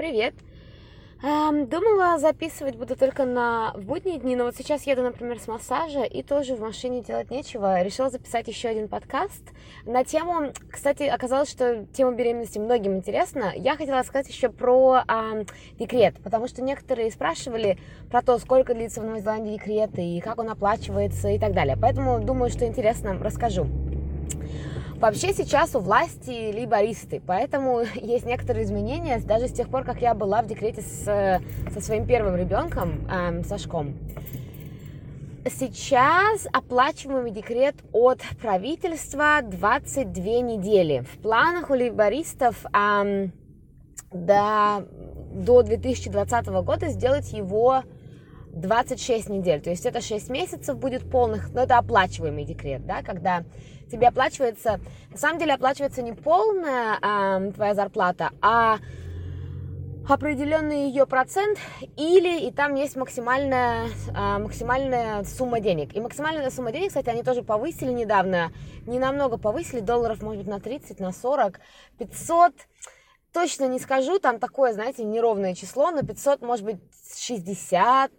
Привет! Эм, думала записывать буду только на в будние дни, но вот сейчас еду, например, с массажа и тоже в машине делать нечего. Решила записать еще один подкаст на тему, кстати, оказалось, что тема беременности многим интересна. Я хотела сказать еще про э, декрет, потому что некоторые спрашивали про то, сколько длится в Новой Зеландии декрет и как он оплачивается и так далее. Поэтому думаю, что интересно, расскажу. Вообще сейчас у власти лейбористы, поэтому есть некоторые изменения даже с тех пор, как я была в декрете с, со своим первым ребенком, эм, Сашком. Сейчас оплачиваемый декрет от правительства 22 недели. В планах у лейбористов эм, до, до 2020 года сделать его 26 недель. То есть это 6 месяцев будет полных, но это оплачиваемый декрет, да, когда тебе оплачивается, на самом деле оплачивается не полная э, твоя зарплата, а определенный ее процент или и там есть максимальная, э, максимальная сумма денег. И максимальная сумма денег, кстати, они тоже повысили недавно, не намного повысили, долларов, может быть, на 30, на 40, 500, точно не скажу, там такое, знаете, неровное число, но 500, может быть, 60,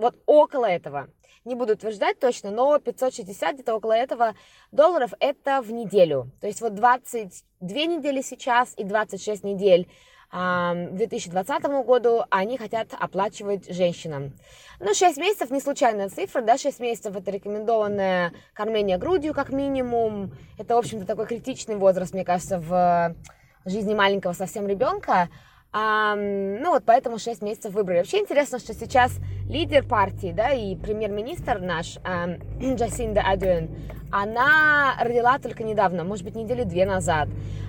вот около этого. Не буду утверждать точно, но 560, где-то около этого долларов это в неделю. То есть вот 22 недели сейчас и 26 недель к 2020 году они хотят оплачивать женщинам. Ну, 6 месяцев не случайная цифра, да, 6 месяцев это рекомендованное кормление грудью как минимум. Это, в общем-то, такой критичный возраст, мне кажется, в жизни маленького совсем ребенка. А, ну вот поэтому 6 месяцев выбрали. Вообще интересно, что сейчас лидер партии, да, и премьер-министр наш, а, Джасинда Адюэн, она родила только недавно, может быть, недели две назад.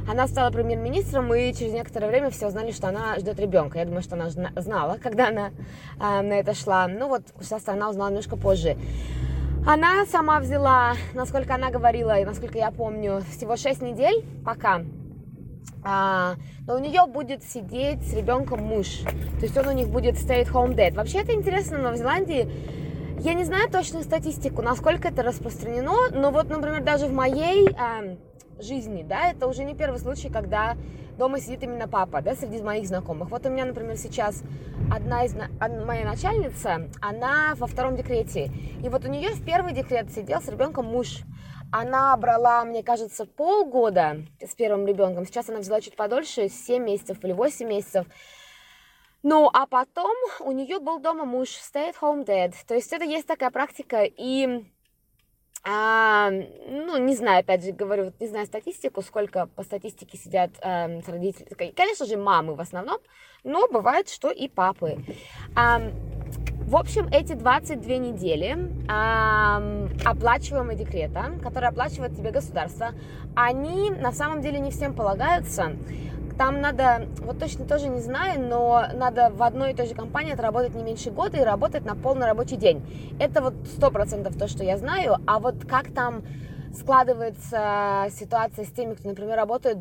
Она стала премьер-министром, и через некоторое время все узнали, что она ждет ребенка. Я думаю, что она знала, когда она а, на это шла. Ну вот, сейчас она узнала немножко позже. Она сама взяла, насколько она говорила, и насколько я помню, всего 6 недель пока а, но у нее будет сидеть с ребенком муж. То есть он у них будет stay at home dad. Вообще это интересно, в Новой Зеландии я не знаю точную статистику, насколько это распространено, но вот, например, даже в моей а, жизни, да, это уже не первый случай, когда дома сидит именно папа, да, среди моих знакомых. Вот у меня, например, сейчас одна из, моя начальница, она во втором декрете, и вот у нее в первый декрет сидел с ребенком муж. Она брала, мне кажется, полгода с первым ребенком. Сейчас она взяла чуть подольше, 7 месяцев или 8 месяцев. Ну, а потом у нее был дома муж, stay at home dad. То есть это есть такая практика, и а, ну, не знаю, опять же, говорю, не знаю статистику, сколько по статистике сидят с родителями. Конечно же, мамы в основном, но бывает, что и папы. А, в общем, эти 22 недели э, оплачиваемого декрета, которые оплачивает тебе государство, они на самом деле не всем полагаются. Там надо, вот точно тоже не знаю, но надо в одной и той же компании отработать не меньше года и работать на полный рабочий день. Это вот сто процентов то, что я знаю. А вот как там складывается ситуация с теми, кто, например, работает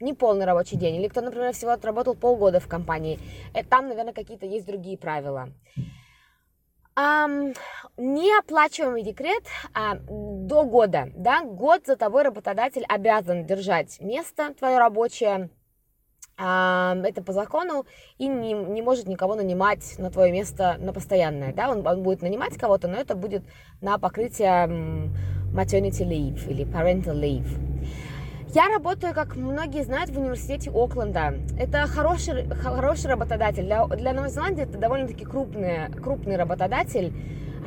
не полный рабочий день, или кто, например, всего отработал полгода в компании, э, там, наверное, какие-то есть другие правила. Um, неоплачиваемый декрет а, до года, да, год за тобой работодатель обязан держать место твое рабочее, а, это по закону, и не, не может никого нанимать на твое место на постоянное, да, он, он будет нанимать кого-то, но это будет на покрытие maternity leave или parental leave. Я работаю, как многие знают, в университете Окленда. Это хороший, хороший работодатель. Для, для Новой Зеландии это довольно-таки крупный, крупный работодатель.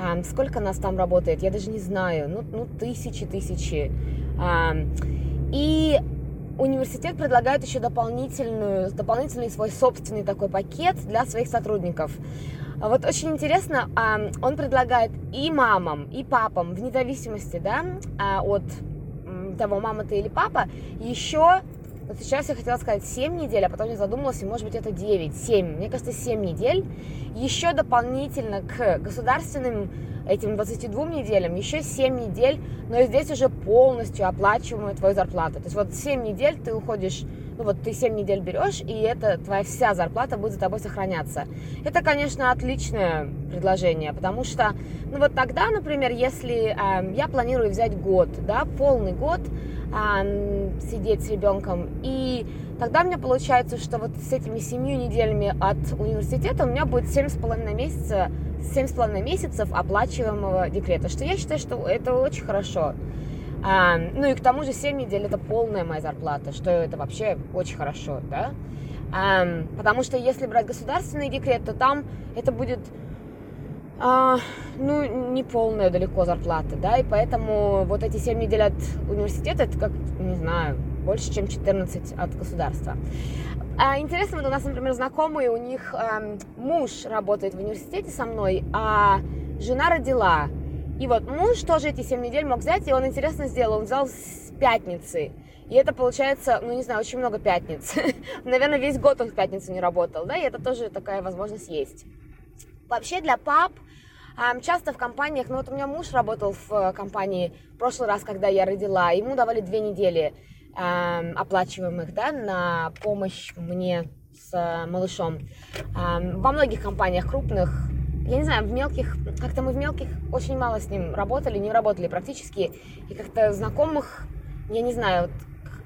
А, сколько нас там работает, я даже не знаю. Ну, ну тысячи, тысячи. А, и университет предлагает еще дополнительную, дополнительный свой собственный такой пакет для своих сотрудников. Вот очень интересно, он предлагает и мамам, и папам, вне зависимости да, а, от того, мама ты или папа, еще вот сейчас я хотела сказать 7 недель, а потом я задумалась, и может быть это 9, 7, мне кажется 7 недель, еще дополнительно к государственным этим 22 неделям, еще 7 недель, но здесь уже полностью оплачиваемая твою зарплату. То есть вот 7 недель ты уходишь ну вот ты 7 недель берешь, и это твоя вся зарплата будет за тобой сохраняться. Это, конечно, отличное предложение, потому что, ну вот тогда, например, если э, я планирую взять год, да, полный год, э, сидеть с ребенком, и тогда меня получается, что вот с этими семью неделями от университета у меня будет семь с половиной месяца, семь с половиной месяцев оплачиваемого декрета, что я считаю, что это очень хорошо. А, ну и к тому же 7 недель это полная моя зарплата, что это вообще очень хорошо, да. А, потому что если брать государственный декрет, то там это будет а, ну, не полная далеко зарплата, да, и поэтому вот эти 7 недель от университета, это как, не знаю, больше, чем 14 от государства. А, интересно, вот у нас, например, знакомые, у них а, муж работает в университете со мной, а жена родила. И вот муж тоже эти 7 недель мог взять, и он интересно сделал, он взял с пятницы. И это получается, ну не знаю, очень много пятниц. Наверное, весь год он в пятницу не работал, да, и это тоже такая возможность есть. Вообще для пап часто в компаниях, ну вот у меня муж работал в э, компании в прошлый раз, когда я родила, ему давали две недели оплачиваемых, да, на помощь мне с э, малышом. Во многих компаниях крупных, я не знаю, в мелких, как-то мы в мелких очень мало с ним работали, не работали практически, и как-то знакомых, я не знаю, вот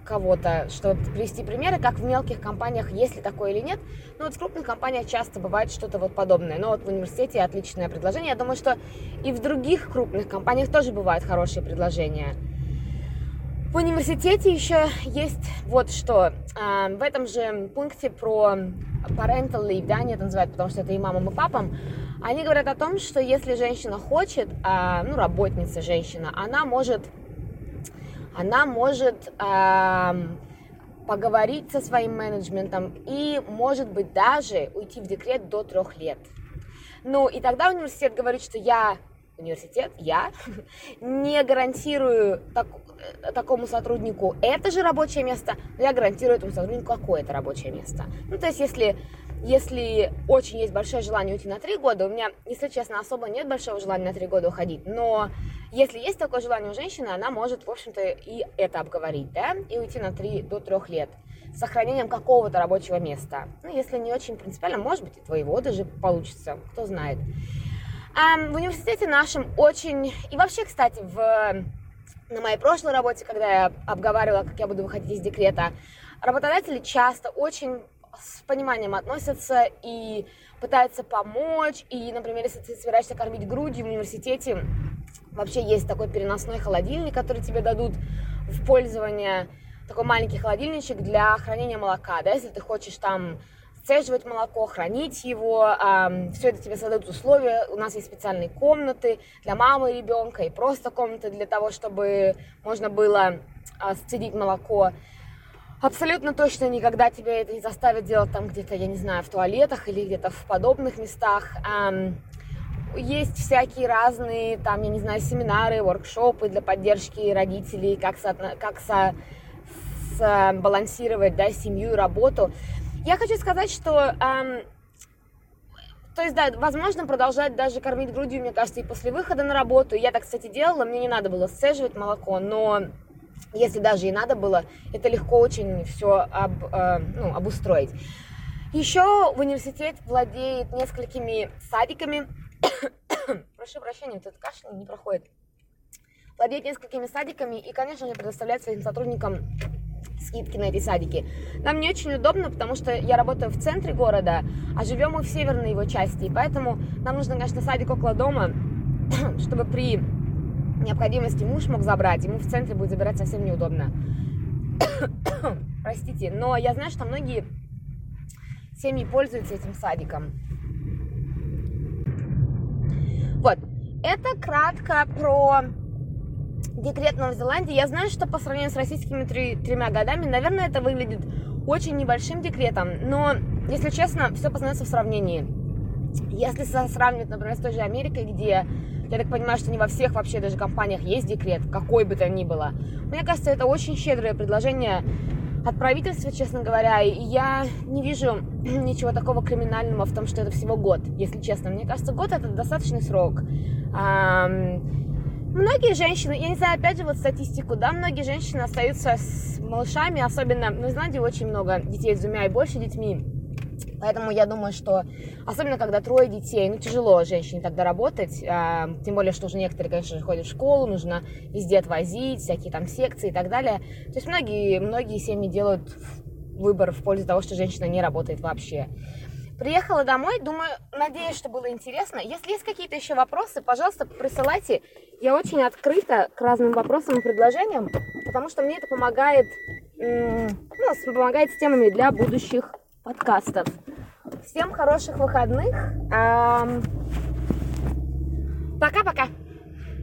кого-то, чтобы привести примеры, как в мелких компаниях, есть ли такое или нет. Ну вот в крупных компаниях часто бывает что-то вот подобное. Но вот в университете отличное предложение. Я думаю, что и в других крупных компаниях тоже бывают хорошие предложения. В университете еще есть вот что. А, в этом же пункте про parental leave, да, они это называют, потому что это и мамам, и папам, они говорят о том, что если женщина хочет, а, ну, работница женщина, она может она может поговорить со своим менеджментом и, может быть, даже уйти в декрет до трех лет. Ну, и тогда университет говорит, что я, университет, я, не гарантирую так, такому сотруднику это же рабочее место, но я гарантирую этому сотруднику какое-то рабочее место. Ну, то есть, если если очень есть большое желание уйти на три года, у меня, если честно, особо нет большого желания на три года уходить, но если есть такое желание у женщины, она может, в общем-то, и это обговорить, да, и уйти на 3 до 3 лет с сохранением какого-то рабочего места. Ну, если не очень принципиально, может быть, и твоего даже получится, кто знает. А в университете нашем очень... И вообще, кстати, в... на моей прошлой работе, когда я обговаривала, как я буду выходить из декрета, работодатели часто очень с пониманием относятся и пытаются помочь. И, например, если ты собираешься кормить грудью в университете, Вообще есть такой переносной холодильник, который тебе дадут в пользование. Такой маленький холодильничек для хранения молока, да, если ты хочешь там сцеживать молоко, хранить его, все это тебе создают условия. У нас есть специальные комнаты для мамы и ребенка, и просто комнаты для того, чтобы можно было э, сцедить молоко. Абсолютно точно никогда тебя это не заставит делать там где-то, я не знаю, в туалетах или где-то в подобных местах. Есть всякие разные, там, я не знаю, семинары, воркшопы для поддержки родителей, как, со, как со, с, балансировать, да, семью и работу. Я хочу сказать, что, эм, то есть, да, возможно, продолжать даже кормить грудью, мне кажется, и после выхода на работу. Я так, кстати, делала, мне не надо было сцеживать молоко, но если даже и надо было, это легко очень все об, э, ну, обустроить. Еще в университет владеет несколькими садиками, прошу прощения, этот кашель не проходит. Владеет несколькими садиками и, конечно же, предоставляет своим сотрудникам скидки на эти садики. Нам не очень удобно, потому что я работаю в центре города, а живем мы в северной его части, и поэтому нам нужно, конечно, садик около дома, чтобы при необходимости муж мог забрать, ему в центре будет забирать совсем неудобно. Простите, но я знаю, что многие семьи пользуются этим садиком. Вот, это кратко про декрет в Новой Зеландии. Я знаю, что по сравнению с российскими три, тремя годами, наверное, это выглядит очень небольшим декретом, но, если честно, все познается в сравнении. Если сравнивать, например, с той же Америкой, где, я так понимаю, что не во всех вообще даже компаниях есть декрет, какой бы то ни было, мне кажется, это очень щедрое предложение от правительства, честно говоря, и я не вижу ничего такого криминального в том, что это всего год, если честно. Мне кажется, год это достаточный срок. Многие женщины, я не знаю, опять же, вот статистику, да, многие женщины остаются с малышами, особенно в Ирландии очень много детей с двумя и больше детьми. Поэтому я думаю, что, особенно когда трое детей, ну, тяжело женщине тогда работать, а, тем более, что уже некоторые, конечно же, ходят в школу, нужно везде отвозить, всякие там секции и так далее. То есть многие, многие семьи делают выбор в пользу того, что женщина не работает вообще. Приехала домой, думаю, надеюсь, что было интересно. Если есть какие-то еще вопросы, пожалуйста, присылайте. Я очень открыта к разным вопросам и предложениям, потому что мне это помогает, ну, помогает с темами для будущих подкастов. Всем хороших выходных. Пока-пока.